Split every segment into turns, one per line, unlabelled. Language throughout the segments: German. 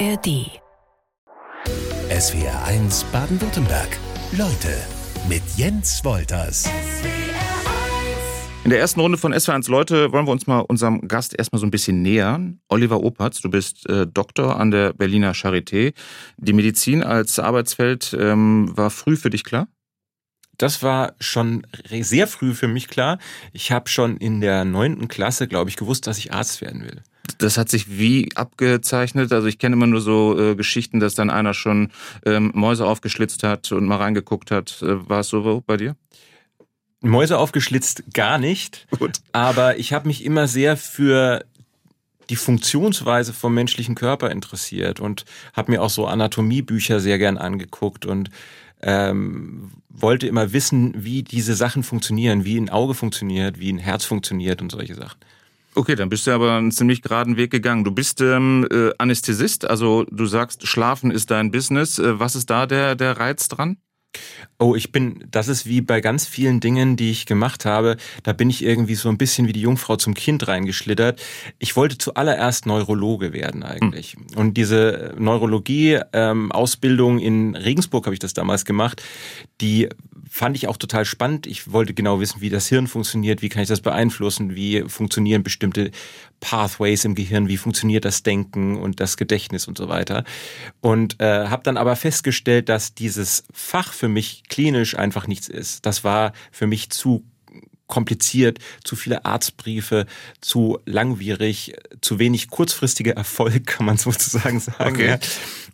ARD.
SWR 1 Baden-Württemberg. Leute mit Jens Wolters.
In der ersten Runde von SW1 Leute wollen wir uns mal unserem Gast erstmal so ein bisschen nähern. Oliver Opatz, du bist äh, Doktor an der Berliner Charité. Die Medizin als Arbeitsfeld ähm, war früh für dich klar?
Das war schon sehr früh für mich klar. Ich habe schon in der neunten Klasse, glaube ich, gewusst, dass ich Arzt werden will.
Das hat sich wie abgezeichnet? Also ich kenne immer nur so äh, Geschichten, dass dann einer schon ähm, Mäuse aufgeschlitzt hat und mal reingeguckt hat. Äh, war es so bei dir?
Mäuse aufgeschlitzt gar nicht. Gut. Aber ich habe mich immer sehr für die Funktionsweise vom menschlichen Körper interessiert und habe mir auch so Anatomiebücher sehr gern angeguckt und ähm, wollte immer wissen, wie diese Sachen funktionieren, wie ein Auge funktioniert, wie ein Herz funktioniert und solche Sachen.
Okay, dann bist du aber einen ziemlich geraden Weg gegangen. Du bist ähm, äh, Anästhesist, also du sagst, Schlafen ist dein Business. Äh, was ist da der, der Reiz dran?
Oh, ich bin, das ist wie bei ganz vielen Dingen, die ich gemacht habe, da bin ich irgendwie so ein bisschen wie die Jungfrau zum Kind reingeschlittert. Ich wollte zuallererst Neurologe werden eigentlich. Hm. Und diese Neurologie-Ausbildung ähm, in Regensburg habe ich das damals gemacht, die fand ich auch total spannend. Ich wollte genau wissen, wie das Hirn funktioniert, wie kann ich das beeinflussen, wie funktionieren bestimmte Pathways im Gehirn, wie funktioniert das Denken und das Gedächtnis und so weiter. Und äh, habe dann aber festgestellt, dass dieses Fach für mich klinisch einfach nichts ist. Das war für mich zu kompliziert, zu viele Arztbriefe, zu langwierig, zu wenig kurzfristiger Erfolg, kann man sozusagen sagen. Okay.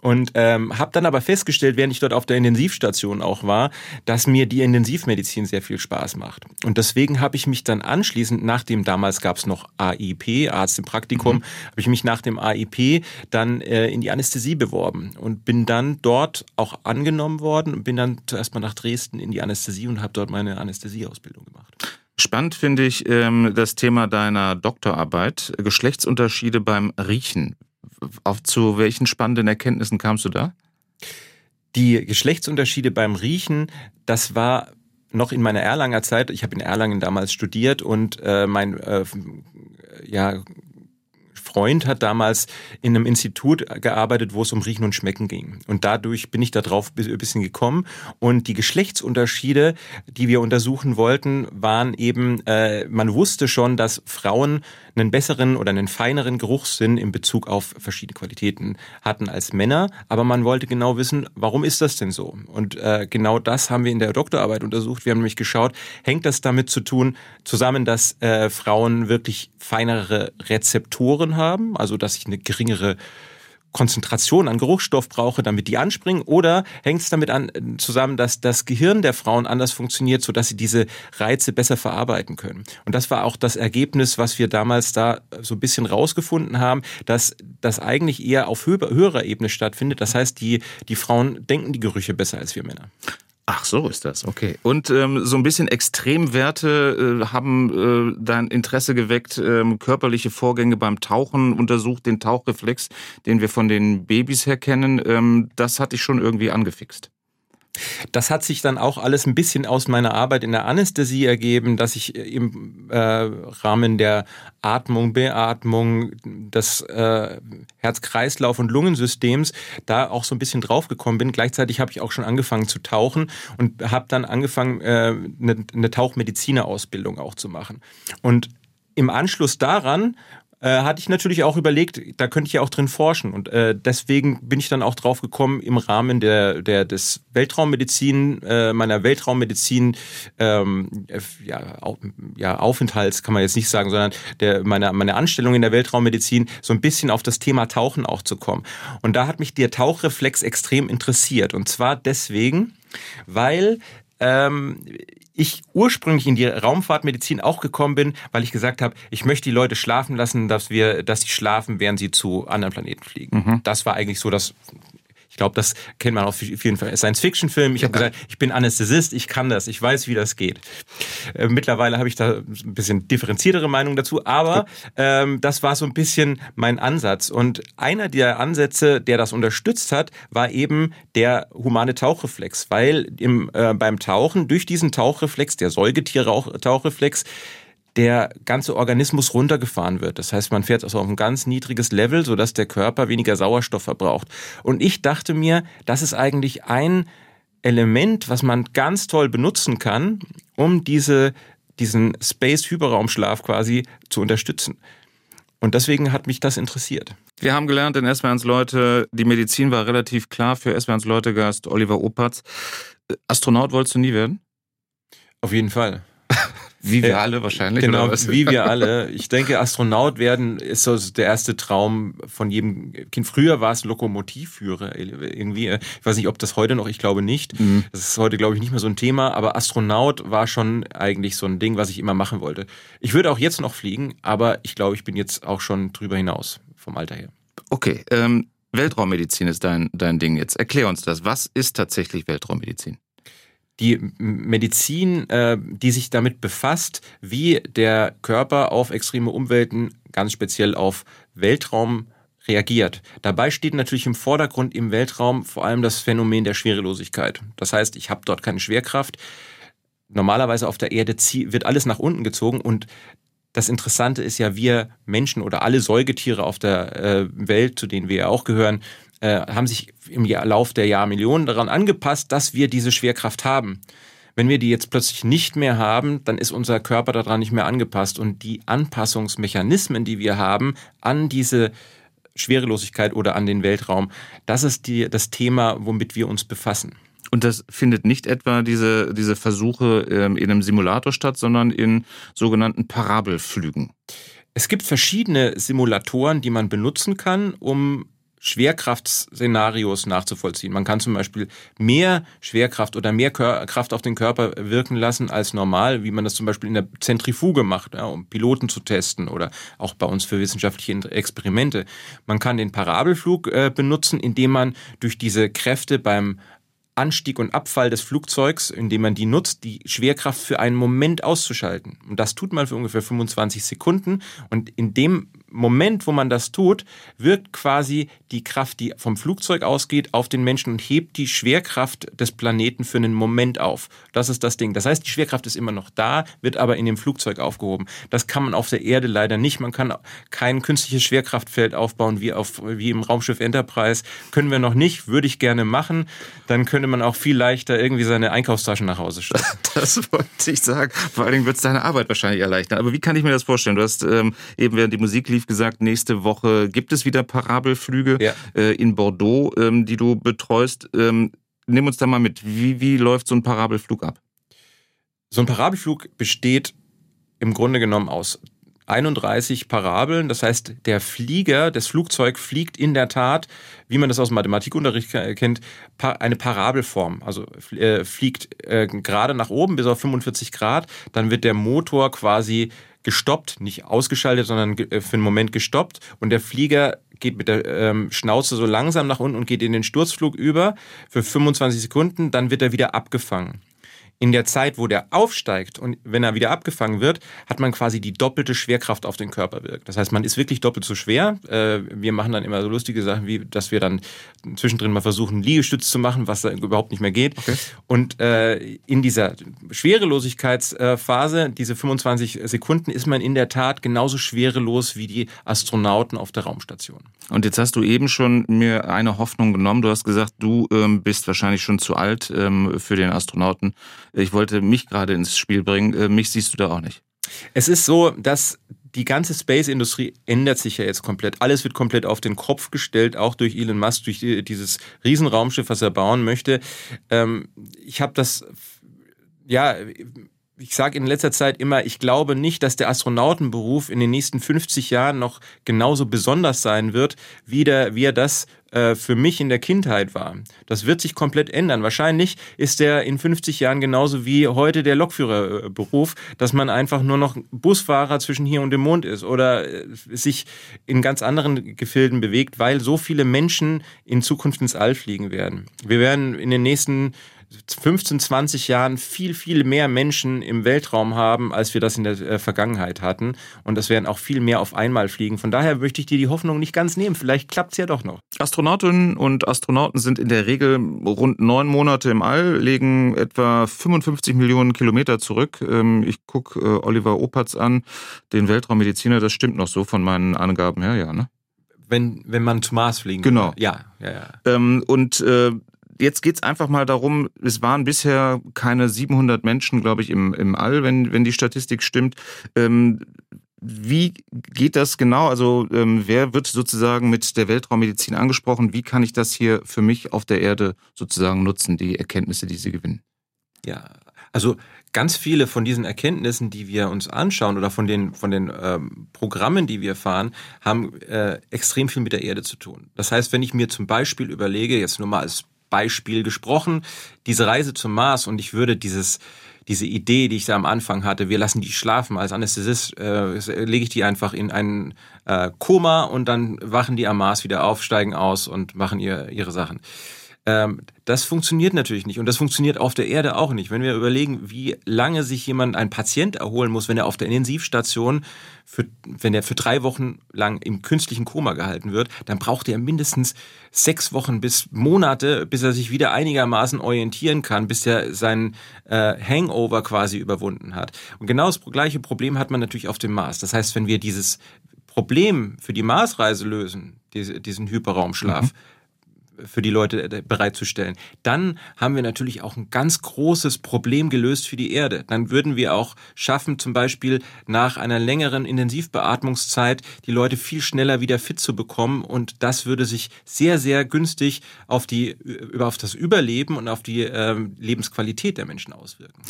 Und ähm, habe dann aber festgestellt, während ich dort auf der Intensivstation auch war, dass mir die Intensivmedizin sehr viel Spaß macht. Und deswegen habe ich mich dann anschließend, nachdem damals gab es noch AIP, Arzt im Praktikum, mhm. habe ich mich nach dem AIP dann äh, in die Anästhesie beworben und bin dann dort auch angenommen worden und bin dann zuerst mal nach Dresden in die Anästhesie und habe dort meine Anästhesieausbildung gemacht.
Spannend finde ich ähm, das Thema deiner Doktorarbeit, Geschlechtsunterschiede beim Riechen. Auf zu welchen spannenden Erkenntnissen kamst du da?
Die Geschlechtsunterschiede beim Riechen, das war noch in meiner Erlanger Zeit. Ich habe in Erlangen damals studiert und äh, mein äh, ja, Freund hat damals in einem Institut gearbeitet, wo es um Riechen und Schmecken ging. Und dadurch bin ich da drauf ein bisschen gekommen. Und die Geschlechtsunterschiede, die wir untersuchen wollten, waren eben, äh, man wusste schon, dass Frauen einen besseren oder einen feineren Geruchssinn in Bezug auf verschiedene Qualitäten hatten als Männer. Aber man wollte genau wissen, warum ist das denn so? Und äh, genau das haben wir in der Doktorarbeit untersucht. Wir haben nämlich geschaut, hängt das damit zu tun, zusammen, dass äh, Frauen wirklich feinere Rezeptoren haben, also dass ich eine geringere Konzentration an Geruchsstoff brauche, damit die anspringen? Oder hängt es damit an, zusammen, dass das Gehirn der Frauen anders funktioniert, sodass sie diese Reize besser verarbeiten können? Und das war auch das Ergebnis, was wir damals da so ein bisschen rausgefunden haben, dass das eigentlich eher auf höherer Ebene stattfindet. Das heißt, die, die Frauen denken die Gerüche besser als wir Männer.
Ach, so ist das, okay. Und ähm, so ein bisschen Extremwerte äh, haben äh, dein Interesse geweckt, ähm, körperliche Vorgänge beim Tauchen untersucht, den Tauchreflex, den wir von den Babys her kennen. Ähm, das hat dich schon irgendwie angefixt.
Das hat sich dann auch alles ein bisschen aus meiner Arbeit in der Anästhesie ergeben, dass ich im äh, Rahmen der Atmung, Beatmung, des äh, Herz-Kreislauf- und Lungensystems da auch so ein bisschen draufgekommen bin. Gleichzeitig habe ich auch schon angefangen zu tauchen und habe dann angefangen, äh, eine, eine Tauchmedizinerausbildung auch zu machen. Und im Anschluss daran äh, hatte ich natürlich auch überlegt, da könnte ich ja auch drin forschen. Und äh, deswegen bin ich dann auch drauf gekommen, im Rahmen der, der des Weltraummedizin, äh, meiner Weltraummedizin, ähm, ja, au, ja, Aufenthalts kann man jetzt nicht sagen, sondern der, meine, meine Anstellung in der Weltraummedizin, so ein bisschen auf das Thema Tauchen auch zu kommen. Und da hat mich der Tauchreflex extrem interessiert. Und zwar deswegen, weil ähm, ich ursprünglich in die Raumfahrtmedizin auch gekommen bin, weil ich gesagt habe, ich möchte die Leute schlafen lassen, dass wir, dass sie schlafen, während sie zu anderen Planeten fliegen. Mhm. Das war eigentlich so das glaube, das kennt man auch auf vielen Science-Fiction-Filmen. Ich habe gesagt, ich bin Anästhesist, ich kann das, ich weiß, wie das geht. Äh, mittlerweile habe ich da ein bisschen differenziertere Meinung dazu, aber ähm, das war so ein bisschen mein Ansatz. Und einer der Ansätze, der das unterstützt hat, war eben der humane Tauchreflex, weil im, äh, beim Tauchen durch diesen Tauchreflex, der Säugetiere-Tauchreflex, der ganze Organismus runtergefahren wird. Das heißt, man fährt also auf ein ganz niedriges Level, sodass der Körper weniger Sauerstoff verbraucht. Und ich dachte mir, das ist eigentlich ein Element, was man ganz toll benutzen kann, um diese, diesen Space-Hyperraumschlaf quasi zu unterstützen. Und deswegen hat mich das interessiert.
Wir haben gelernt in SWRs Leute, die Medizin war relativ klar für SWRs Leute Gast Oliver Opatz. Astronaut wolltest du nie werden?
Auf jeden Fall.
Wie wir alle wahrscheinlich.
Genau, wie wir alle. Ich denke, Astronaut werden ist so der erste Traum von jedem Kind. Früher war es Lokomotivführer irgendwie. Ich weiß nicht, ob das heute noch, ich glaube nicht. Mhm. Das ist heute, glaube ich, nicht mehr so ein Thema, aber Astronaut war schon eigentlich so ein Ding, was ich immer machen wollte. Ich würde auch jetzt noch fliegen, aber ich glaube, ich bin jetzt auch schon drüber hinaus vom Alter her.
Okay, ähm, Weltraummedizin ist dein, dein Ding jetzt. Erklär uns das. Was ist tatsächlich Weltraummedizin?
Die Medizin, äh, die sich damit befasst, wie der Körper auf extreme Umwelten, ganz speziell auf Weltraum reagiert. Dabei steht natürlich im Vordergrund im Weltraum vor allem das Phänomen der Schwerelosigkeit. Das heißt, ich habe dort keine Schwerkraft. Normalerweise auf der Erde wird alles nach unten gezogen und das Interessante ist ja, wir Menschen oder alle Säugetiere auf der äh, Welt, zu denen wir ja auch gehören, äh, haben sich im Lauf der Jahrmillionen daran angepasst, dass wir diese Schwerkraft haben. Wenn wir die jetzt plötzlich nicht mehr haben, dann ist unser Körper daran nicht mehr angepasst. Und die Anpassungsmechanismen, die wir haben an diese Schwerelosigkeit oder an den Weltraum, das ist die, das Thema, womit wir uns befassen.
Und das findet nicht etwa diese, diese Versuche ähm, in einem Simulator statt, sondern in sogenannten Parabelflügen.
Es gibt verschiedene Simulatoren, die man benutzen kann, um Schwerkraftszenarios nachzuvollziehen. Man kann zum Beispiel mehr Schwerkraft oder mehr Kraft auf den Körper wirken lassen als normal, wie man das zum Beispiel in der Zentrifuge macht, ja, um Piloten zu testen oder auch bei uns für wissenschaftliche Experimente. Man kann den Parabelflug äh, benutzen, indem man durch diese Kräfte beim Anstieg und Abfall des Flugzeugs, indem man die nutzt, die Schwerkraft für einen Moment auszuschalten. Und das tut man für ungefähr 25 Sekunden. Und in dem Moment, wo man das tut, wirkt quasi die Kraft, die vom Flugzeug ausgeht, auf den Menschen und hebt die Schwerkraft des Planeten für einen Moment auf. Das ist das Ding. Das heißt, die Schwerkraft ist immer noch da, wird aber in dem Flugzeug aufgehoben. Das kann man auf der Erde leider nicht. Man kann kein künstliches Schwerkraftfeld aufbauen wie, auf, wie im Raumschiff Enterprise. Können wir noch nicht, würde ich gerne machen. Dann könnte man auch viel leichter irgendwie seine Einkaufstaschen nach Hause schaffen.
Das wollte ich sagen. Vor allen Dingen wird es deine Arbeit wahrscheinlich erleichtern. Aber wie kann ich mir das vorstellen? Du hast ähm, eben während die Musik lief gesagt, nächste Woche gibt es wieder Parabelflüge ja. äh, in Bordeaux, ähm, die du betreust. Ähm, nimm uns da mal mit. Wie, wie läuft so ein Parabelflug ab?
So ein Parabelflug besteht im Grunde genommen aus 31 Parabeln. Das heißt, der Flieger, das Flugzeug fliegt in der Tat, wie man das aus Mathematikunterricht kennt, eine Parabelform. Also äh, fliegt äh, gerade nach oben bis auf 45 Grad. Dann wird der Motor quasi gestoppt, nicht ausgeschaltet, sondern äh, für einen Moment gestoppt. Und der Flieger geht mit der ähm, Schnauze so langsam nach unten und geht in den Sturzflug über für 25 Sekunden. Dann wird er wieder abgefangen in der Zeit, wo der aufsteigt und wenn er wieder abgefangen wird, hat man quasi die doppelte Schwerkraft auf den Körper wirkt. Das heißt, man ist wirklich doppelt so schwer. Äh, wir machen dann immer so lustige Sachen, wie dass wir dann zwischendrin mal versuchen, Liegestütz zu machen, was da überhaupt nicht mehr geht. Okay. Und äh, in dieser Schwerelosigkeitsphase, diese 25 Sekunden, ist man in der Tat genauso schwerelos wie die Astronauten auf der Raumstation.
Und jetzt hast du eben schon mir eine Hoffnung genommen. Du hast gesagt, du ähm, bist wahrscheinlich schon zu alt ähm, für den Astronauten. Ich wollte mich gerade ins Spiel bringen. Äh, mich siehst du da auch nicht.
Es ist so, dass die ganze Space-Industrie ändert sich ja jetzt komplett. Alles wird komplett auf den Kopf gestellt, auch durch Elon Musk, durch dieses Riesenraumschiff, was er bauen möchte. Ähm, ich habe das, ja, ich sage in letzter Zeit immer, ich glaube nicht, dass der Astronautenberuf in den nächsten 50 Jahren noch genauso besonders sein wird, wie, der, wie er das äh, für mich in der Kindheit war. Das wird sich komplett ändern. Wahrscheinlich ist der in 50 Jahren genauso wie heute der Lokführerberuf, dass man einfach nur noch Busfahrer zwischen hier und dem Mond ist oder äh, sich in ganz anderen Gefilden bewegt, weil so viele Menschen in Zukunft ins All fliegen werden. Wir werden in den nächsten 15, 20 Jahren viel, viel mehr Menschen im Weltraum haben, als wir das in der äh, Vergangenheit hatten. Und das werden auch viel mehr auf einmal fliegen. Von daher möchte ich dir die Hoffnung nicht ganz nehmen. Vielleicht klappt es ja doch noch.
Astronautinnen und Astronauten sind in der Regel rund neun Monate im All, legen etwa 55 Millionen Kilometer zurück. Ähm, ich gucke äh, Oliver Opatz an, den Weltraummediziner. Das stimmt noch so von meinen Angaben her, ja, ne?
Wenn, wenn man zum Mars fliegen
Genau.
Würde. Ja, ja, ja.
Ähm, und äh, jetzt geht's einfach mal darum, es waren bisher keine 700 Menschen, glaube ich, im, im All, wenn, wenn die Statistik stimmt. Ähm, wie geht das genau? Also ähm, wer wird sozusagen mit der Weltraummedizin angesprochen? Wie kann ich das hier für mich auf der Erde sozusagen nutzen, die Erkenntnisse, die Sie gewinnen?
Ja, also ganz viele von diesen Erkenntnissen, die wir uns anschauen oder von den, von den ähm, Programmen, die wir fahren, haben äh, extrem viel mit der Erde zu tun. Das heißt, wenn ich mir zum Beispiel überlege, jetzt nur mal als Beispiel gesprochen, diese Reise zum Mars und ich würde dieses diese Idee, die ich da am Anfang hatte, wir lassen die schlafen. Als Anästhesist äh, lege ich die einfach in ein äh, Koma und dann wachen die am Mars wieder auf, steigen aus und machen ihr, ihre Sachen. Ähm, das funktioniert natürlich nicht und das funktioniert auf der Erde auch nicht. Wenn wir überlegen, wie lange sich jemand, ein Patient erholen muss, wenn er auf der Intensivstation, für, wenn er für drei Wochen lang im künstlichen Koma gehalten wird, dann braucht er mindestens sechs Wochen bis Monate, bis er sich wieder einigermaßen orientieren kann, bis er seinen äh, Hangover quasi überwunden hat. Und genau das gleiche Problem hat man natürlich auf dem Mars. Das heißt, wenn wir dieses Problem für die Marsreise lösen, diese, diesen Hyperraumschlaf, mhm für die Leute äh, bereitzustellen. Dann haben wir natürlich auch ein ganz großes Problem gelöst für die Erde. Dann würden wir auch schaffen, zum Beispiel nach einer längeren Intensivbeatmungszeit die Leute viel schneller wieder fit zu bekommen und das würde sich sehr, sehr günstig auf die, auf das Überleben und auf die äh, Lebensqualität der Menschen auswirken.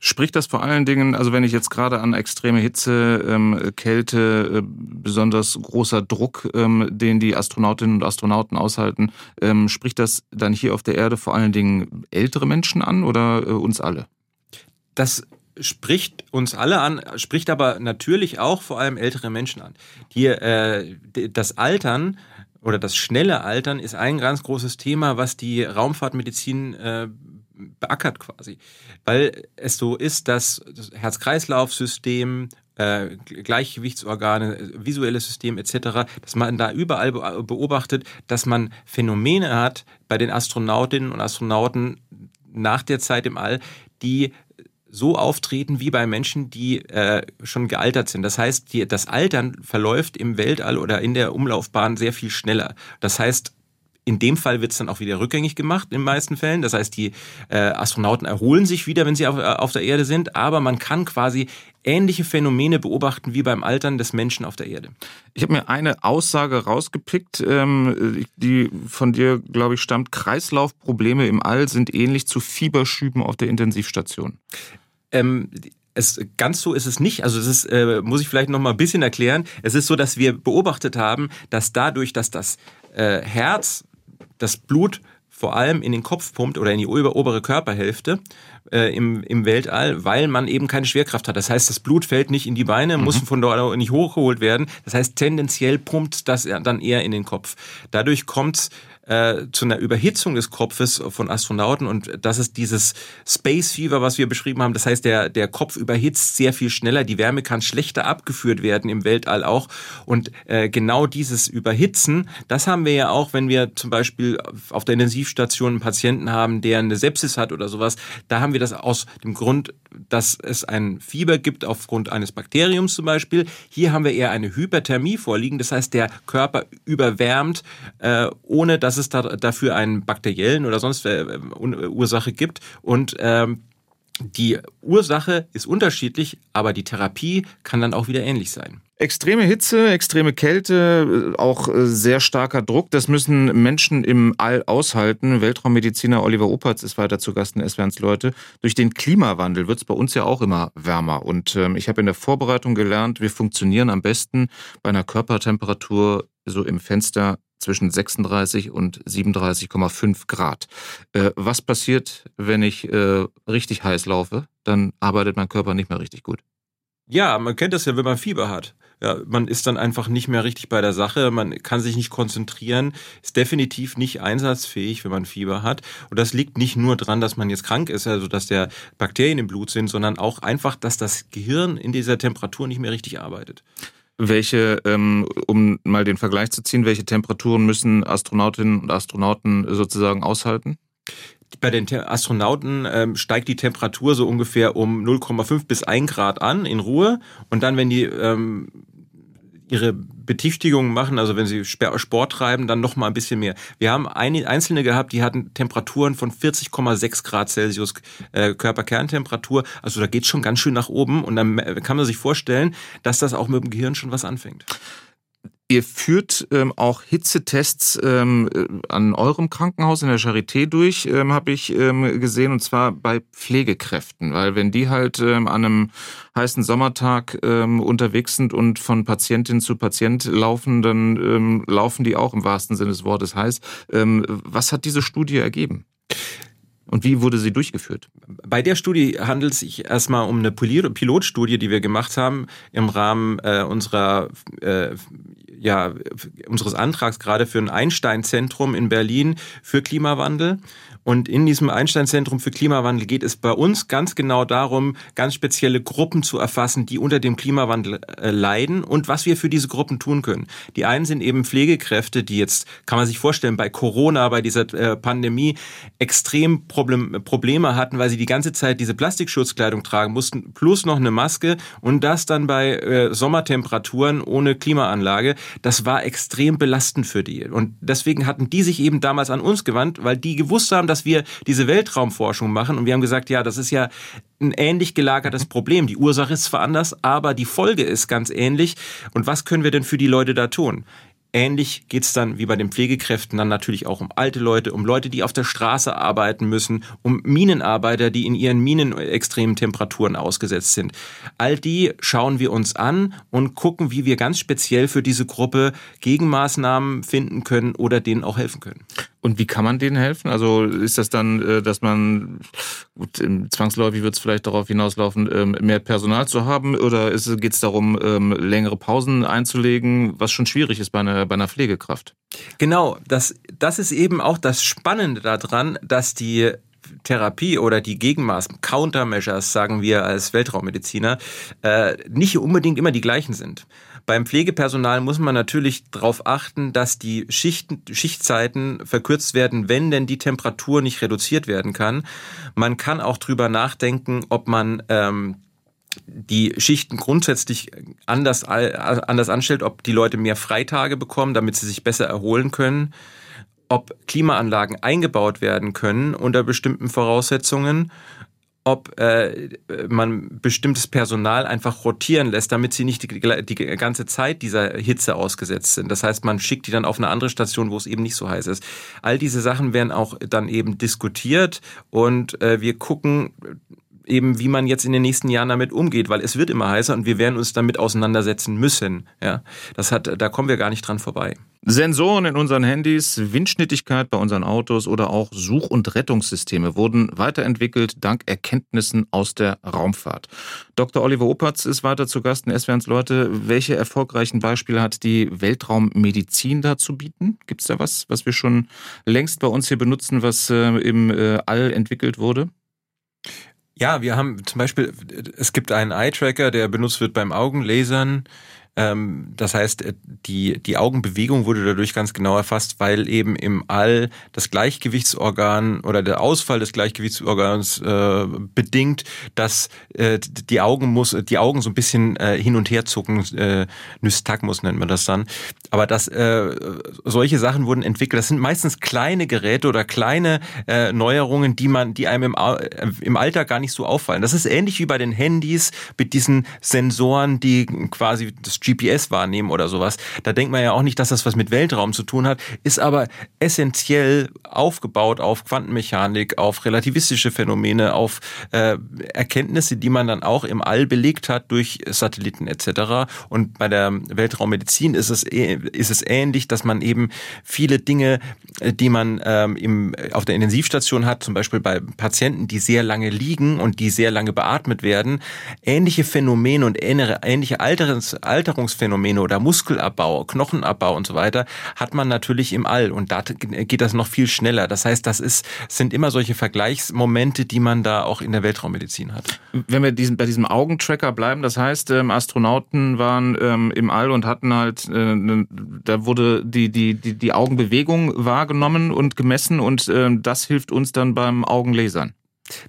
Spricht das vor allen Dingen, also wenn ich jetzt gerade an extreme Hitze, ähm, Kälte, äh, besonders großer Druck, ähm, den die Astronautinnen und Astronauten aushalten, ähm, spricht das dann hier auf der Erde vor allen Dingen ältere Menschen an oder äh, uns alle?
Das spricht uns alle an, spricht aber natürlich auch vor allem ältere Menschen an. Die, äh, das Altern oder das schnelle Altern ist ein ganz großes Thema, was die Raumfahrtmedizin äh, beackert quasi. Weil es so ist, dass das Herz-Kreislauf-System, äh, Gleichgewichtsorgane, visuelles System etc., dass man da überall beobachtet, dass man Phänomene hat bei den Astronautinnen und Astronauten nach der Zeit im All, die so auftreten wie bei Menschen, die äh, schon gealtert sind. Das heißt, die, das Altern verläuft im Weltall oder in der Umlaufbahn sehr viel schneller. Das heißt, in dem Fall wird es dann auch wieder rückgängig gemacht in den meisten Fällen. Das heißt, die äh, Astronauten erholen sich wieder, wenn sie auf, äh, auf der Erde sind, aber man kann quasi ähnliche Phänomene beobachten wie beim Altern des Menschen auf der Erde.
Ich habe mir eine Aussage rausgepickt, ähm, die von dir, glaube ich, stammt. Kreislaufprobleme im All sind ähnlich zu Fieberschüben auf der Intensivstation.
Ähm, es, ganz so ist es nicht. Also es ist, äh, muss ich vielleicht noch mal ein bisschen erklären. Es ist so, dass wir beobachtet haben, dass dadurch, dass das äh, Herz das Blut vor allem in den Kopf pumpt oder in die obere Körperhälfte äh, im, im Weltall, weil man eben keine Schwerkraft hat. Das heißt, das Blut fällt nicht in die Beine, mhm. muss von dort nicht hochgeholt werden. Das heißt, tendenziell pumpt das dann eher in den Kopf. Dadurch kommt äh, zu einer Überhitzung des Kopfes von Astronauten. Und das ist dieses Space Fever, was wir beschrieben haben. Das heißt, der, der Kopf überhitzt sehr viel schneller, die Wärme kann schlechter abgeführt werden im Weltall auch. Und äh, genau dieses Überhitzen, das haben wir ja auch, wenn wir zum Beispiel auf der Intensivstation einen Patienten haben, der eine Sepsis hat oder sowas, da haben wir das aus dem Grund, dass es ein Fieber gibt aufgrund eines Bakteriums zum Beispiel. Hier haben wir eher eine Hyperthermie vorliegen, das heißt, der Körper überwärmt, äh, ohne dass es da, dafür einen bakteriellen oder sonst äh, Ursache gibt. Und ähm, die Ursache ist unterschiedlich, aber die Therapie kann dann auch wieder ähnlich sein.
Extreme Hitze, extreme Kälte, äh, auch äh, sehr starker Druck, das müssen Menschen im All aushalten. Weltraummediziner Oliver Opatz ist weiter zu Gast in SWRs Leute. Durch den Klimawandel wird es bei uns ja auch immer wärmer. Und ähm, ich habe in der Vorbereitung gelernt, wir funktionieren am besten bei einer Körpertemperatur so im Fenster zwischen 36 und 37,5 Grad. Äh, was passiert, wenn ich äh, richtig heiß laufe? Dann arbeitet mein Körper nicht mehr richtig gut.
Ja, man kennt das ja, wenn man Fieber hat. Ja, man ist dann einfach nicht mehr richtig bei der Sache, man kann sich nicht konzentrieren, ist definitiv nicht einsatzfähig, wenn man Fieber hat. Und das liegt nicht nur dran, dass man jetzt krank ist, also dass der Bakterien im Blut sind, sondern auch einfach, dass das Gehirn in dieser Temperatur nicht mehr richtig arbeitet.
Welche, ähm, um mal den Vergleich zu ziehen, welche Temperaturen müssen Astronautinnen und Astronauten sozusagen aushalten?
Bei den Astronauten ähm, steigt die Temperatur so ungefähr um 0,5 bis 1 Grad an in Ruhe. Und dann, wenn die ähm, ihre Betichtigungen machen, also wenn sie Sport treiben, dann noch mal ein bisschen mehr. Wir haben einzelne gehabt, die hatten Temperaturen von 40,6 Grad Celsius äh, Körperkerntemperatur. Also da geht schon ganz schön nach oben und dann kann man sich vorstellen, dass das auch mit dem Gehirn schon was anfängt.
Ihr führt ähm, auch Hitzetests ähm, äh, an eurem Krankenhaus in der Charité durch, ähm, habe ich ähm, gesehen, und zwar bei Pflegekräften, weil wenn die halt ähm, an einem heißen Sommertag ähm, unterwegs sind und von Patientin zu Patient laufen, dann ähm, laufen die auch im wahrsten Sinne des Wortes heiß. Ähm, was hat diese Studie ergeben? Und wie wurde sie durchgeführt?
Bei der Studie handelt es sich erstmal um eine Pilotstudie, die wir gemacht haben im Rahmen äh, unserer äh, ja, unseres Antrags gerade für ein Einstein-Zentrum in Berlin für Klimawandel. Und in diesem Einstein-Zentrum für Klimawandel geht es bei uns ganz genau darum, ganz spezielle Gruppen zu erfassen, die unter dem Klimawandel äh, leiden und was wir für diese Gruppen tun können. Die einen sind eben Pflegekräfte, die jetzt, kann man sich vorstellen, bei Corona, bei dieser äh, Pandemie extrem Problem, Probleme hatten, weil sie die ganze Zeit diese Plastikschutzkleidung tragen mussten, plus noch eine Maske und das dann bei äh, Sommertemperaturen ohne Klimaanlage. Das war extrem belastend für die. Und deswegen hatten die sich eben damals an uns gewandt, weil die gewusst haben, dass dass wir diese Weltraumforschung machen. Und wir haben gesagt, ja, das ist ja ein ähnlich gelagertes Problem. Die Ursache ist zwar anders, aber die Folge ist ganz ähnlich. Und was können wir denn für die Leute da tun? Ähnlich geht's dann wie bei den Pflegekräften dann natürlich auch um alte Leute, um Leute, die auf der Straße arbeiten müssen, um Minenarbeiter, die in ihren Minen extremen Temperaturen ausgesetzt sind. All die schauen wir uns an und gucken, wie wir ganz speziell für diese Gruppe Gegenmaßnahmen finden können oder denen auch helfen können.
Und wie kann man denen helfen? Also ist das dann, äh, dass man, gut, zwangsläufig wird es vielleicht darauf hinauslaufen, ähm, mehr Personal zu haben oder geht es darum, ähm, längere Pausen einzulegen, was schon schwierig ist bei einer, bei einer Pflegekraft?
Genau, das, das ist eben auch das Spannende daran, dass die Therapie oder die Gegenmaßen, Countermeasures, sagen wir als Weltraummediziner, äh, nicht unbedingt immer die gleichen sind. Beim Pflegepersonal muss man natürlich darauf achten, dass die Schichten, Schichtzeiten verkürzt werden, wenn denn die Temperatur nicht reduziert werden kann. Man kann auch drüber nachdenken, ob man ähm, die Schichten grundsätzlich anders, anders anstellt, ob die Leute mehr Freitage bekommen, damit sie sich besser erholen können, ob Klimaanlagen eingebaut werden können unter bestimmten Voraussetzungen ob äh, man bestimmtes Personal einfach rotieren lässt, damit sie nicht die, die, ganze Zeit dieser Hitze ausgesetzt sind. Das heißt, man schickt die dann auf eine andere Station, wo es eben nicht so heiß ist. All diese Sachen werden auch dann eben diskutiert und äh, wir gucken eben, wie man jetzt in den nächsten Jahren damit umgeht, weil es wird immer heißer und wir werden uns damit auseinandersetzen müssen. Ja, das hat, da kommen wir gar nicht dran vorbei.
Sensoren in unseren Handys, Windschnittigkeit bei unseren Autos oder auch Such- und Rettungssysteme wurden weiterentwickelt dank Erkenntnissen aus der Raumfahrt. Dr. Oliver Opatz ist weiter zu Gast in SWRs Leute. Welche erfolgreichen Beispiele hat die Weltraummedizin da zu bieten? Gibt es da was, was wir schon längst bei uns hier benutzen, was äh, im äh, All entwickelt wurde?
Ja, wir haben zum Beispiel, es gibt einen Eye-Tracker, der benutzt wird beim Augenlasern. Ähm, das heißt, äh, die, die Augenbewegung wurde dadurch ganz genau erfasst, weil eben im All das Gleichgewichtsorgan oder der Ausfall des Gleichgewichtsorgans äh, bedingt, dass äh, die Augen muss, die Augen so ein bisschen äh, hin und her zucken, äh, Nystagmus nennt man das dann. Aber das, äh, solche Sachen wurden entwickelt. Das sind meistens kleine Geräte oder kleine äh, Neuerungen, die man, die einem im, äh, im Alltag gar nicht so auffallen. Das ist ähnlich wie bei den Handys mit diesen Sensoren, die quasi das GPS wahrnehmen oder sowas. Da denkt man ja auch nicht, dass das was mit Weltraum zu tun hat, ist aber essentiell aufgebaut auf Quantenmechanik, auf relativistische Phänomene, auf äh, Erkenntnisse, die man dann auch im All belegt hat durch Satelliten etc. Und bei der Weltraummedizin ist es, ist es ähnlich, dass man eben viele Dinge, äh, die man ähm, im, auf der Intensivstation hat, zum Beispiel bei Patienten, die sehr lange liegen und die sehr lange beatmet werden, ähnliche Phänomene und ähnliche Alterungs Alterungsphänomene oder Muskelabbau, Knochenabbau und so weiter, hat man natürlich im All und da geht das noch viel schneller. Das heißt, das ist, sind immer solche Vergleichsmomente, die man da auch in der Weltraummedizin hat.
Wenn wir diesen, bei diesem Augentracker bleiben, das heißt, ähm, Astronauten waren ähm, im All und hatten halt, äh, ne, da wurde die, die, die, die Augenbewegung wahrgenommen und gemessen und äh, das hilft uns dann beim Augenlasern.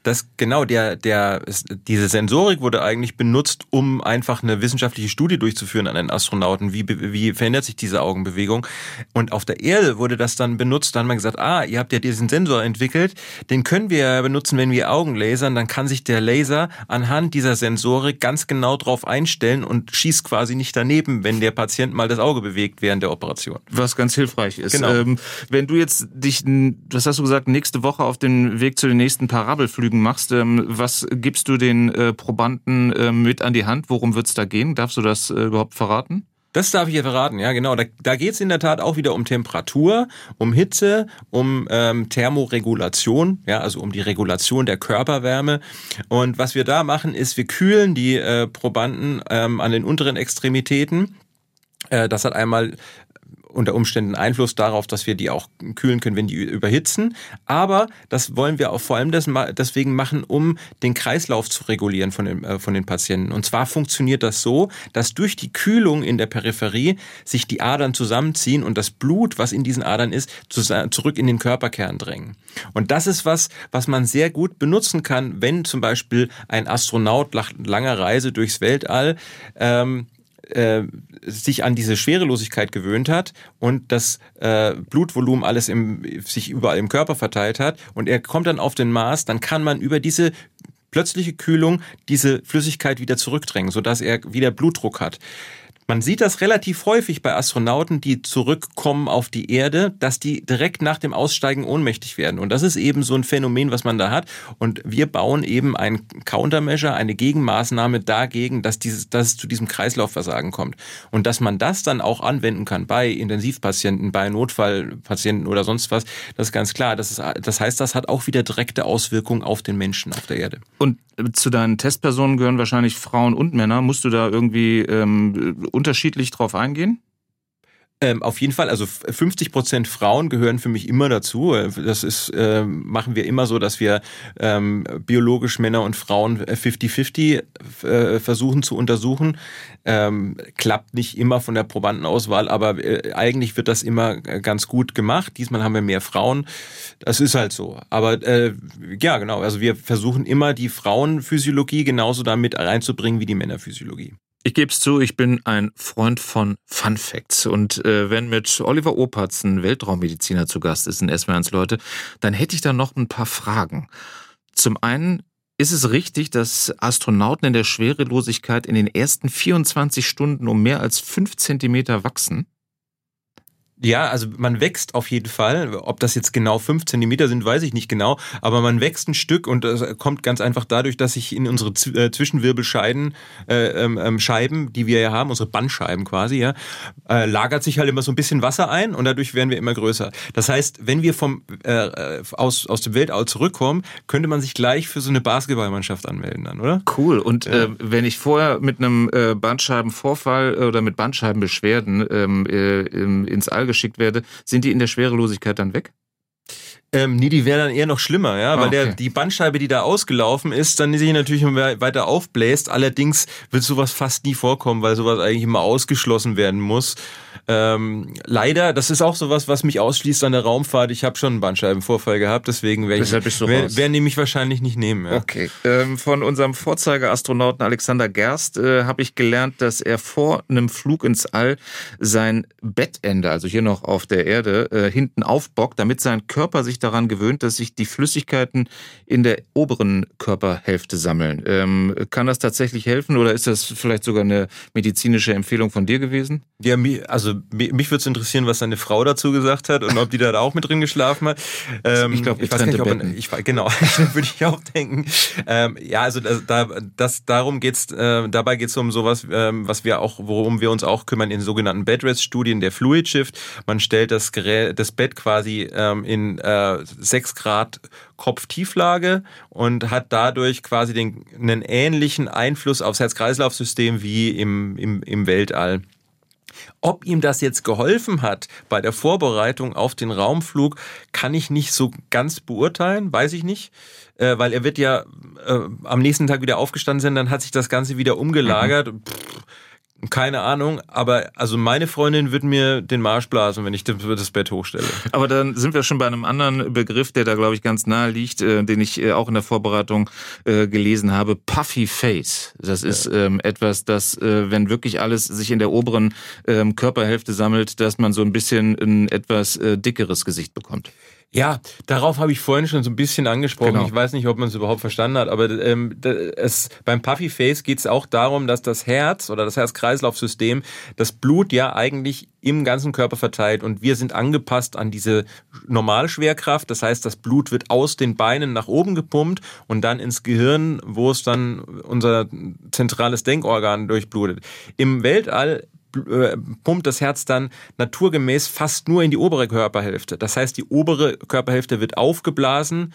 Das genau der der diese Sensorik wurde eigentlich benutzt, um einfach eine wissenschaftliche Studie durchzuführen an einen Astronauten. Wie wie verändert sich diese Augenbewegung? Und auf der Erde wurde das dann benutzt. Dann hat man gesagt, ah, ihr habt ja diesen Sensor entwickelt, den können wir benutzen, wenn wir Augen lasern. Dann kann sich der Laser anhand dieser Sensorik ganz genau drauf einstellen und schießt quasi nicht daneben, wenn der Patient mal das Auge bewegt während der Operation.
Was ganz hilfreich ist. Genau. Ähm, wenn du jetzt dich, was hast du gesagt, nächste Woche auf den Weg zu den nächsten Parabel Flügen machst. Ähm, was gibst du den äh, Probanden äh, mit an die Hand? Worum wird es da gehen? Darfst du das äh, überhaupt verraten?
Das darf ich ja verraten, ja genau. Da, da geht es in der Tat auch wieder um Temperatur, um Hitze, um ähm, Thermoregulation, ja, also um die Regulation der Körperwärme. Und was wir da machen, ist, wir kühlen die äh, Probanden ähm, an den unteren Extremitäten. Das hat einmal unter Umständen Einfluss darauf, dass wir die auch kühlen können, wenn die überhitzen. Aber das wollen wir auch vor allem deswegen machen, um den Kreislauf zu regulieren von den, äh, von den Patienten. Und zwar funktioniert das so, dass durch die Kühlung in der Peripherie sich die Adern zusammenziehen und das Blut, was in diesen Adern ist, zurück in den Körperkern drängen. Und das ist was, was man sehr gut benutzen kann, wenn zum Beispiel ein Astronaut nach langer Reise durchs Weltall ähm, äh, sich an diese Schwerelosigkeit gewöhnt hat und das äh, Blutvolumen alles im, sich überall im Körper verteilt hat und er kommt dann auf den Mars, dann kann man über diese plötzliche Kühlung diese Flüssigkeit wieder zurückdrängen, sodass er wieder Blutdruck hat. Man sieht das relativ häufig bei Astronauten, die zurückkommen auf die Erde, dass die direkt nach dem Aussteigen ohnmächtig werden. Und das ist eben so ein Phänomen, was man da hat. Und wir bauen eben ein Countermeasure, eine Gegenmaßnahme dagegen, dass, dieses, dass es zu diesem Kreislaufversagen kommt. Und dass man das dann auch anwenden kann bei Intensivpatienten, bei Notfallpatienten oder sonst was, das ist ganz klar. Das, ist, das heißt, das hat auch wieder direkte Auswirkungen auf den Menschen auf der Erde.
Und zu deinen Testpersonen gehören wahrscheinlich Frauen und Männer. Musst du da irgendwie ähm, unterschiedlich drauf eingehen?
Ähm, auf jeden Fall, also 50 Prozent Frauen gehören für mich immer dazu. Das ist, äh, machen wir immer so, dass wir ähm, biologisch Männer und Frauen 50-50 äh, versuchen zu untersuchen. Ähm, klappt nicht immer von der Probandenauswahl, aber äh, eigentlich wird das immer ganz gut gemacht. Diesmal haben wir mehr Frauen. Das ist halt so. Aber äh, ja, genau. Also wir versuchen immer die Frauenphysiologie genauso damit reinzubringen wie die Männerphysiologie.
Ich gebe es zu, ich bin ein Freund von Fun Facts. Und äh, wenn mit Oliver Opatz ein Weltraummediziner zu Gast ist in SWRs Leute, dann hätte ich da noch ein paar Fragen. Zum einen, ist es richtig, dass Astronauten in der Schwerelosigkeit in den ersten 24 Stunden um mehr als fünf Zentimeter wachsen?
Ja, also man wächst auf jeden Fall. Ob das jetzt genau fünf Zentimeter sind, weiß ich nicht genau. Aber man wächst ein Stück und das kommt ganz einfach dadurch, dass sich in unsere äh, Zwischenwirbelscheiben, äh, ähm, ähm, Scheiben, die wir ja haben, unsere Bandscheiben quasi, ja, äh, lagert sich halt immer so ein bisschen Wasser ein und dadurch werden wir immer größer. Das heißt, wenn wir vom äh, äh aus, aus dem Weltall zurückkommen, könnte man sich gleich für so eine Basketballmannschaft anmelden dann, oder?
Cool. Und ja. äh, wenn ich vorher mit einem äh, Bandscheibenvorfall oder mit Bandscheibenbeschwerden ähm, äh, ins All geschickt werde, sind die in der Schwerelosigkeit dann weg?
Ähm, nee, die wären dann eher noch schlimmer, ja, weil okay. der, die Bandscheibe, die da ausgelaufen ist, dann sich natürlich weiter aufbläst. Allerdings wird sowas fast nie vorkommen, weil sowas eigentlich immer ausgeschlossen werden muss. Ähm, leider, das ist auch sowas, was mich ausschließt an der Raumfahrt. Ich habe schon einen Bandscheibenvorfall gehabt, deswegen werde ich,
so
wer, wer nehme ich wahrscheinlich nicht nehmen. Ja.
Okay. Ähm, von unserem Vorzeigeastronauten Alexander Gerst äh, habe ich gelernt, dass er vor einem Flug ins All sein Bettende, also hier noch auf der Erde, äh, hinten aufbockt, damit sein Körper sich sich daran gewöhnt, dass sich die Flüssigkeiten in der oberen Körperhälfte sammeln. Ähm, kann das tatsächlich helfen oder ist das vielleicht sogar eine medizinische Empfehlung von dir gewesen?
Ja, also mich würde es interessieren, was deine Frau dazu gesagt hat und ob die da auch mit drin geschlafen hat.
Ähm, ich glaube, ich weiß nicht, ob man,
ich, genau, würde ich auch denken. Ähm, ja, also das, da, das darum geht's. Äh, dabei geht's um sowas, ähm, was wir auch, worum wir uns auch kümmern in sogenannten Bedrest-Studien der Fluid Shift. Man stellt das Gerät, das Bett quasi ähm, in äh, 6 Grad Kopftieflage und hat dadurch quasi den, einen ähnlichen Einfluss aufs Herz-Kreislauf-System wie im, im, im Weltall. Ob ihm das jetzt geholfen hat bei der Vorbereitung auf den Raumflug, kann ich nicht so ganz beurteilen, weiß ich nicht, äh, weil er wird ja äh, am nächsten Tag wieder aufgestanden sein, dann hat sich das Ganze wieder umgelagert. Mhm. Pff, keine Ahnung, aber also meine Freundin wird mir den Marsch blasen, wenn ich das Bett hochstelle.
Aber dann sind wir schon bei einem anderen Begriff, der da glaube ich ganz nahe liegt, äh, den ich äh, auch in der Vorbereitung äh, gelesen habe. Puffy Face. Das ist ja. ähm, etwas, das, äh, wenn wirklich alles sich in der oberen ähm, Körperhälfte sammelt, dass man so ein bisschen ein etwas äh, dickeres Gesicht bekommt.
Ja, darauf habe ich vorhin schon so ein bisschen angesprochen. Genau. Ich weiß nicht, ob man es überhaupt verstanden hat, aber ähm, es, beim Puffy Face geht es auch darum, dass das Herz oder das Herz-Kreislauf-System das Blut ja eigentlich im ganzen Körper verteilt und wir sind angepasst an diese Normalschwerkraft. Das heißt, das Blut wird aus den Beinen nach oben gepumpt und dann ins Gehirn, wo es dann unser zentrales Denkorgan durchblutet. Im Weltall äh, pumpt das Herz dann naturgemäß fast nur in die obere Körperhälfte. Das heißt, die obere Körperhälfte wird aufgeblasen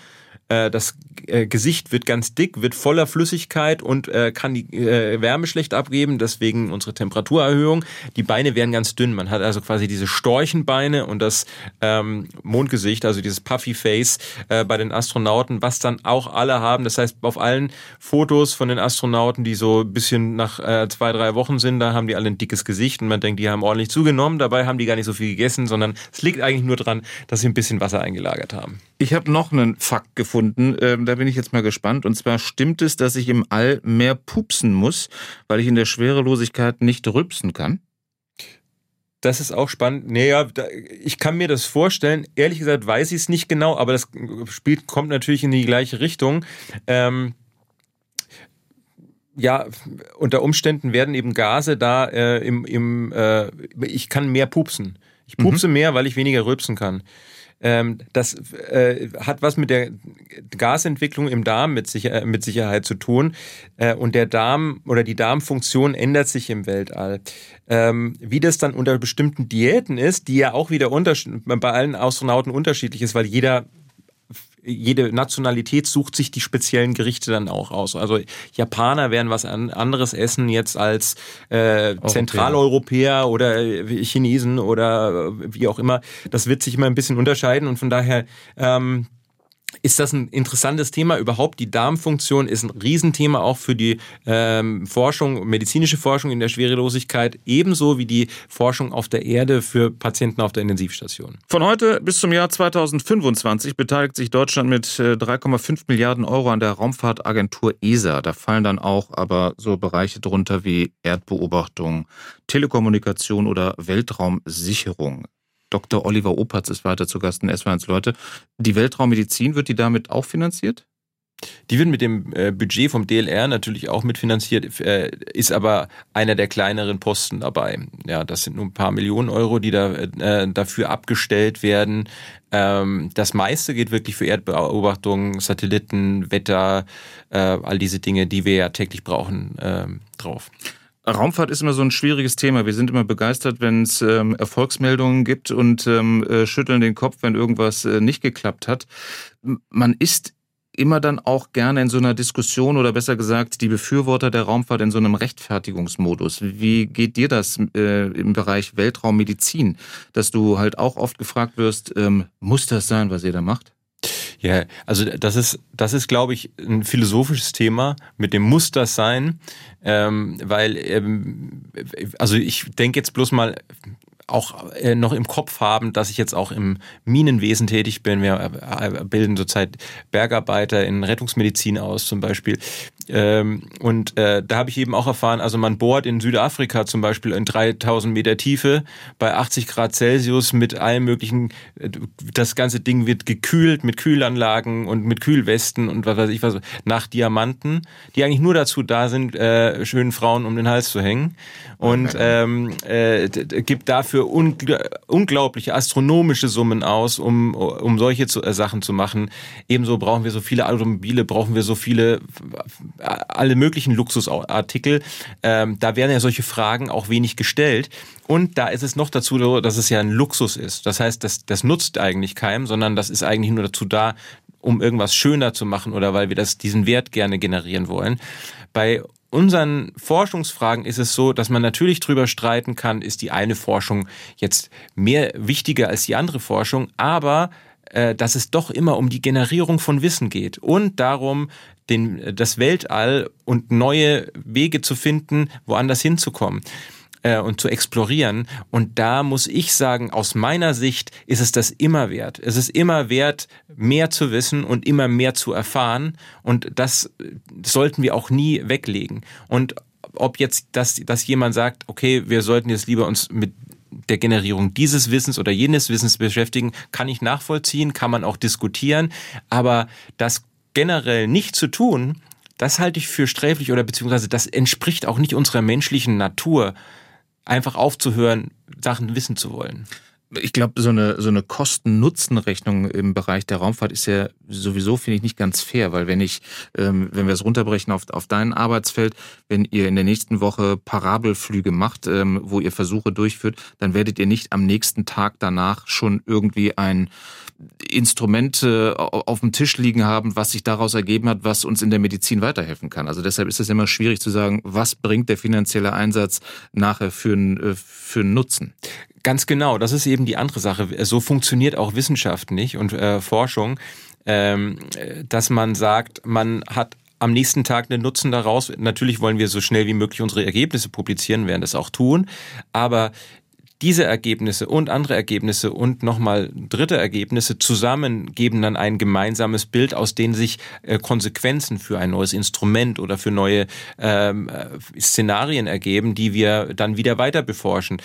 äh, das äh, Gesicht wird ganz dick, wird voller Flüssigkeit und äh, kann die Wärme schlecht abgeben, deswegen unsere Temperaturerhöhung. Die Beine werden ganz dünn. Man hat also quasi diese Storchenbeine und das ähm, Mondgesicht, also dieses Puffy Face bei den Astronauten, was dann auch alle haben. Das heißt, auf allen Fotos von den Astronauten, die so ein bisschen nach zwei, drei Wochen sind, da haben die alle ein dickes Gesicht und man denkt, die haben ordentlich zugenommen. Dabei haben die gar nicht so viel gegessen, sondern es liegt eigentlich nur daran, dass sie ein bisschen Wasser eingelagert haben.
Ich habe noch einen Fakt gefunden, ähm, da bin ich jetzt mal gespannt. Und zwar stimmt es, dass ich im All mehr pupsen muss, weil ich in der Schwerelosigkeit nicht rülpsen kann?
Das ist auch spannend. Naja, ich kann mir das vorstellen. Ehrlich gesagt weiß ich es nicht genau, aber das Spiel kommt natürlich in die gleiche Richtung. Ähm, ja, unter Umständen werden eben Gase da äh, im, im äh, ich kann mehr pupsen. Ich pupse mhm. mehr, weil ich weniger rülpsen kann. Ähm, das äh, hat was mit der Gasentwicklung im Darm mit, mit Sicherheit zu tun. Äh, und der Darm oder die Darmfunktion ändert sich im Weltall. Ähm, wie das dann unter bestimmten Diäten ist, die ja auch wieder bei allen Astronauten unterschiedlich ist, weil jeder jede Nationalität sucht sich die speziellen Gerichte dann auch aus. Also Japaner werden was anderes essen jetzt als äh, Zentraleuropäer oder äh, Chinesen oder äh, wie auch immer. Das wird sich immer ein bisschen unterscheiden und von daher ähm, ist das ein interessantes Thema überhaupt. Die Darmfunktion ist ein Riesenthema auch für die ähm, Forschung, medizinische Forschung in der Schwerelosigkeit, ebenso wie die Forschung auf der Erde für Patienten auf der Intensivstation.
Von heute bis zum Jahr 2025 beteiligt sich Deutschland mit 3,5 äh, Milliarden Euro an der Raumfahrtagentur ESA. Da fallen dann auch aber so Bereiche drunter wie Erdbeobachtung, Telekommunikation oder Weltraumsicherung. Dr. Oliver Opatz ist weiter zu Gast in S1 Leute. Die Weltraummedizin, wird die damit auch finanziert?
Die wird mit dem äh, Budget vom DLR natürlich auch mitfinanziert, äh, ist aber einer der kleineren Posten dabei. Ja, das sind nur ein paar Millionen Euro, die da äh, dafür abgestellt werden. Ähm, das meiste geht wirklich für Erdbeobachtung, Satelliten, Wetter, all diese Dinge, die wir ja täglich brauchen, ähm, drauf.
Raumfahrt ist immer so ein schwieriges Thema. Wir sind immer begeistert, wenn es ähm, Erfolgsmeldungen gibt und ähm, äh, schütteln den Kopf, wenn irgendwas äh, nicht geklappt hat. Man ist immer dann auch gerne in so einer Diskussion oder besser gesagt die Befürworter der Raumfahrt in so einem Rechtfertigungsmodus. Wie geht dir das äh, im Bereich Weltraummedizin, dass du halt auch oft gefragt wirst, ähm, muss das sein, was ihr da macht?
Ja, also das ist, das ist, glaube ich, ein philosophisches Thema. Mit dem muss das sein, ähm, weil, ähm, also ich denke jetzt bloß mal auch äh, noch im Kopf haben, dass ich jetzt auch im Minenwesen tätig bin. Wir äh, bilden zurzeit Bergarbeiter in Rettungsmedizin aus zum Beispiel. Ähm, und äh, da habe ich eben auch erfahren, also man bohrt in Südafrika zum Beispiel in 3000 Meter Tiefe bei 80 Grad Celsius mit allen möglichen, äh, das ganze Ding wird gekühlt mit Kühlanlagen und mit Kühlwesten und was weiß ich was, nach Diamanten, die eigentlich nur dazu da sind, äh, schönen Frauen um den Hals zu hängen. Und ähm, äh, gibt dafür ungl unglaubliche astronomische Summen aus, um, um solche zu, äh, Sachen zu machen. Ebenso brauchen wir so viele Automobile, brauchen wir so viele alle möglichen Luxusartikel. Ähm, da werden ja solche Fragen auch wenig gestellt. Und da ist es noch dazu, so, dass es ja ein Luxus ist. Das heißt, das, das nutzt eigentlich keinem, sondern das ist eigentlich nur dazu da, um irgendwas schöner zu machen oder weil wir das, diesen Wert gerne generieren wollen. Bei unseren Forschungsfragen ist es so, dass man natürlich drüber streiten kann, ist die eine Forschung jetzt mehr wichtiger als die andere Forschung, aber äh, dass es doch immer um die Generierung von Wissen geht und darum, den, das Weltall und neue Wege zu finden, woanders hinzukommen äh, und zu explorieren. Und da muss ich sagen, aus meiner Sicht ist es das immer wert. Es ist immer wert, mehr zu wissen und immer mehr zu erfahren. Und das sollten wir auch nie weglegen. Und ob jetzt das, dass jemand sagt, okay, wir sollten jetzt lieber uns mit der Generierung dieses Wissens oder jenes Wissens beschäftigen, kann ich nachvollziehen, kann man auch diskutieren. Aber das generell nicht zu tun, das halte ich für sträflich oder beziehungsweise das entspricht auch nicht unserer menschlichen Natur, einfach aufzuhören, Sachen wissen zu wollen
ich glaube, so eine, so eine Kosten-Nutzen-Rechnung im Bereich der Raumfahrt ist ja sowieso, finde ich, nicht ganz fair, weil wenn ich, ähm, wenn wir es runterbrechen auf, auf dein Arbeitsfeld, wenn ihr in der nächsten Woche Parabelflüge macht, ähm, wo ihr Versuche durchführt, dann werdet ihr nicht am nächsten Tag danach schon irgendwie ein Instrument äh, auf dem Tisch liegen haben, was sich daraus ergeben hat, was uns in der Medizin weiterhelfen kann. Also deshalb ist es immer schwierig zu sagen, was bringt der finanzielle Einsatz nachher für einen, äh, für einen Nutzen.
Ganz genau, das ist eben die andere Sache. So funktioniert auch Wissenschaft nicht und äh, Forschung, ähm, dass man sagt, man hat am nächsten Tag einen Nutzen daraus. Natürlich wollen wir so schnell wie möglich unsere Ergebnisse publizieren, werden das auch tun. Aber diese Ergebnisse und andere Ergebnisse und nochmal dritte Ergebnisse zusammen geben dann ein gemeinsames Bild, aus denen sich äh, Konsequenzen für ein neues Instrument oder für neue ähm, äh, Szenarien ergeben, die wir dann wieder weiter beforschen.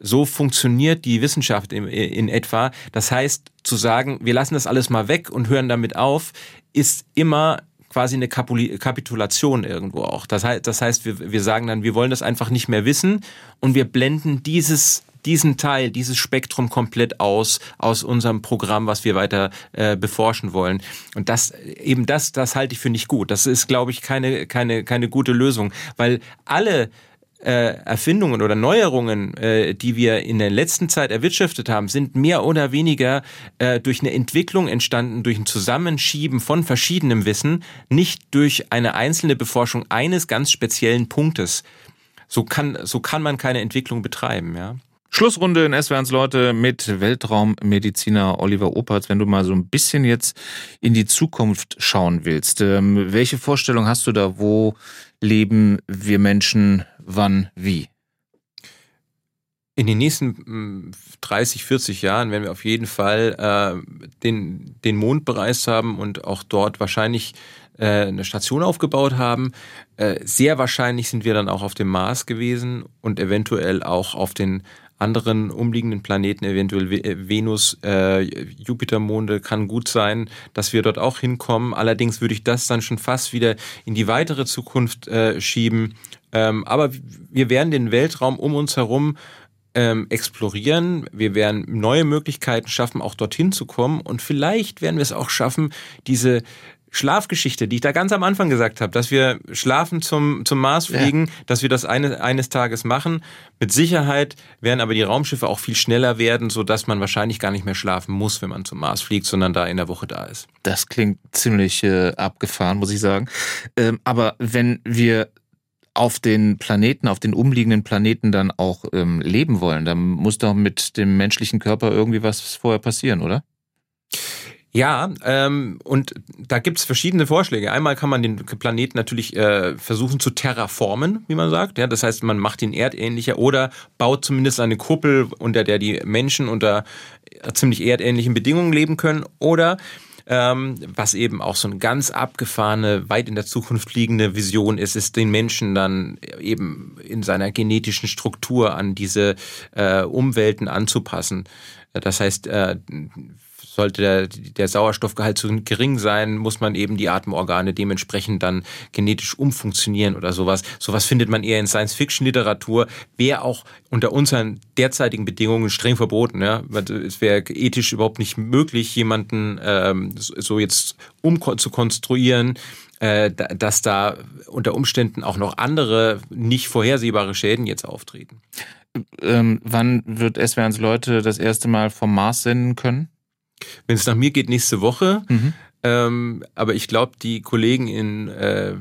So funktioniert die Wissenschaft in, in etwa. Das heißt, zu sagen, wir lassen das alles mal weg und hören damit auf, ist immer quasi eine Kapitulation irgendwo auch. Das heißt, das heißt wir, wir sagen dann, wir wollen das einfach nicht mehr wissen und wir blenden dieses diesen Teil, dieses Spektrum komplett aus aus unserem Programm, was wir weiter äh, beforschen wollen. Und das eben das, das halte ich für nicht gut. Das ist, glaube ich, keine keine keine gute Lösung, weil alle äh, Erfindungen oder Neuerungen, äh, die wir in der letzten Zeit erwirtschaftet haben, sind mehr oder weniger äh, durch eine Entwicklung entstanden, durch ein Zusammenschieben von verschiedenem Wissen, nicht durch eine einzelne Beforschung eines ganz speziellen Punktes. So kann, so kann man keine Entwicklung betreiben, ja.
Schlussrunde in SWRs Leute mit Weltraummediziner Oliver Opertz. Wenn du mal so ein bisschen jetzt in die Zukunft schauen willst, ähm, welche Vorstellung hast du da? Wo leben wir Menschen wann, wie?
In den nächsten 30, hm, 40 Jahren werden wir auf jeden Fall äh, den, den Mond bereist haben und auch dort wahrscheinlich äh, eine Station aufgebaut haben. Äh, sehr wahrscheinlich sind wir dann auch auf dem Mars gewesen und eventuell auch auf den anderen umliegenden Planeten, eventuell äh, Venus, äh, Jupitermonde, kann gut sein, dass wir dort auch hinkommen. Allerdings würde ich das dann schon fast wieder in die weitere Zukunft äh, schieben. Ähm, aber wir werden den Weltraum um uns herum ähm, explorieren. Wir werden neue Möglichkeiten schaffen, auch dorthin zu kommen. Und vielleicht werden wir es auch schaffen, diese Schlafgeschichte, die ich da ganz am Anfang gesagt habe, dass wir schlafen zum, zum Mars fliegen, ja. dass wir das eine, eines Tages machen. Mit Sicherheit werden aber die Raumschiffe auch viel schneller werden, so dass man wahrscheinlich gar nicht mehr schlafen muss, wenn man zum Mars fliegt, sondern da in der Woche da ist.
Das klingt ziemlich äh, abgefahren, muss ich sagen. Ähm, aber wenn wir auf den Planeten, auf den umliegenden Planeten dann auch ähm, leben wollen, dann muss doch mit dem menschlichen Körper irgendwie was vorher passieren, oder?
Ja, ähm, und da gibt's verschiedene Vorschläge. Einmal kann man den Planeten natürlich äh, versuchen zu terraformen, wie man sagt. Ja, das heißt, man macht ihn erdähnlicher oder baut zumindest eine Kuppel, unter der die Menschen unter ziemlich erdähnlichen Bedingungen leben können. Oder ähm, was eben auch so eine ganz abgefahrene, weit in der Zukunft liegende Vision ist, ist den Menschen dann eben in seiner genetischen Struktur an diese äh, Umwelten anzupassen. Das heißt, äh, sollte der, der Sauerstoffgehalt zu gering sein, muss man eben die Atemorgane dementsprechend dann genetisch umfunktionieren oder sowas. Sowas findet man eher in Science-Fiction-Literatur, wäre auch unter unseren derzeitigen Bedingungen streng verboten. Ja? Es wäre ethisch überhaupt nicht möglich, jemanden ähm, so jetzt um zu konstruieren, äh, dass da unter Umständen auch noch andere nicht vorhersehbare Schäden jetzt auftreten.
Ähm, wann wird SWRs Leute das erste Mal vom Mars senden können?
Wenn es nach mir geht, nächste Woche. Mhm. Ähm, aber ich glaube, die Kollegen in äh,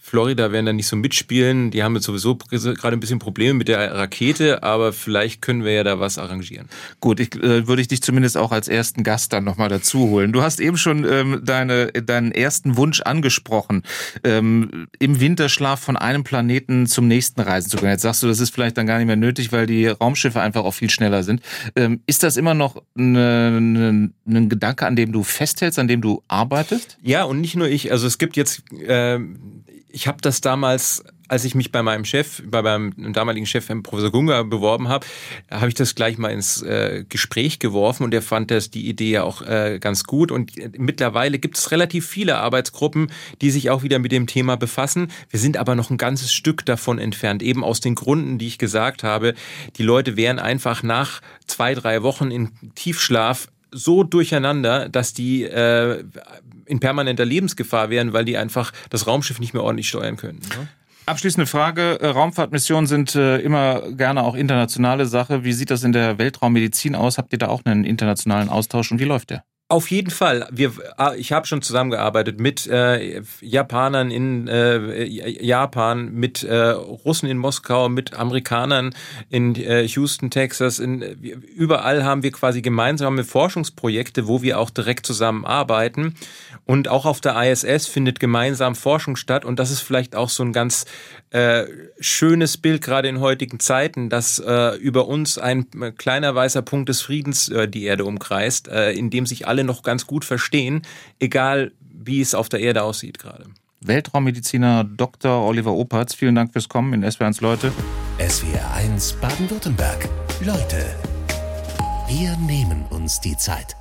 Florida werden da nicht so mitspielen. Die haben jetzt sowieso gerade ein bisschen Probleme mit der Rakete, aber vielleicht können wir ja da was arrangieren.
Gut, ich, äh, würde ich dich zumindest auch als ersten Gast dann nochmal dazu holen. Du hast eben schon ähm, deine, deinen ersten Wunsch angesprochen, ähm, im Winterschlaf von einem Planeten zum nächsten reisen zu können. Jetzt sagst du, das ist vielleicht dann gar nicht mehr nötig, weil die Raumschiffe einfach auch viel schneller sind. Ähm, ist das immer noch ein ne, ne Gedanke, an dem du festhältst, an dem du arbeitest?
Ja, und nicht nur ich. Also es gibt jetzt äh, ich habe das damals, als ich mich bei meinem Chef, bei meinem damaligen Chef, Herrn Professor Gunga, beworben habe, habe ich das gleich mal ins äh, Gespräch geworfen und er fand das die Idee ja auch äh, ganz gut. Und mittlerweile gibt es relativ viele Arbeitsgruppen, die sich auch wieder mit dem Thema befassen. Wir sind aber noch ein ganzes Stück davon entfernt, eben aus den Gründen, die ich gesagt habe. Die Leute wären einfach nach zwei, drei Wochen in Tiefschlaf so durcheinander, dass die äh, in permanenter Lebensgefahr wären, weil die einfach das Raumschiff nicht mehr ordentlich steuern können. Ne?
Abschließende Frage. Äh, Raumfahrtmissionen sind äh, immer gerne auch internationale Sache. Wie sieht das in der Weltraummedizin aus? Habt ihr da auch einen internationalen Austausch und wie läuft der?
Auf jeden Fall. Wir, ah, ich habe schon zusammengearbeitet mit äh, Japanern in äh, Japan, mit äh, Russen in Moskau, mit Amerikanern in äh, Houston, Texas. In, überall haben wir quasi gemeinsame Forschungsprojekte, wo wir auch direkt zusammenarbeiten. Und auch auf der ISS findet gemeinsam Forschung statt. Und das ist vielleicht auch so ein ganz äh, schönes Bild gerade in heutigen Zeiten, dass äh, über uns ein kleiner weißer Punkt des Friedens die Erde umkreist, in dem sich alle alle noch ganz gut verstehen, egal wie es auf der Erde aussieht gerade.
Weltraummediziner Dr. Oliver Opertz, vielen Dank fürs Kommen in SWR1 Leute.
SWR1 Baden-Württemberg. Leute, wir nehmen uns die Zeit.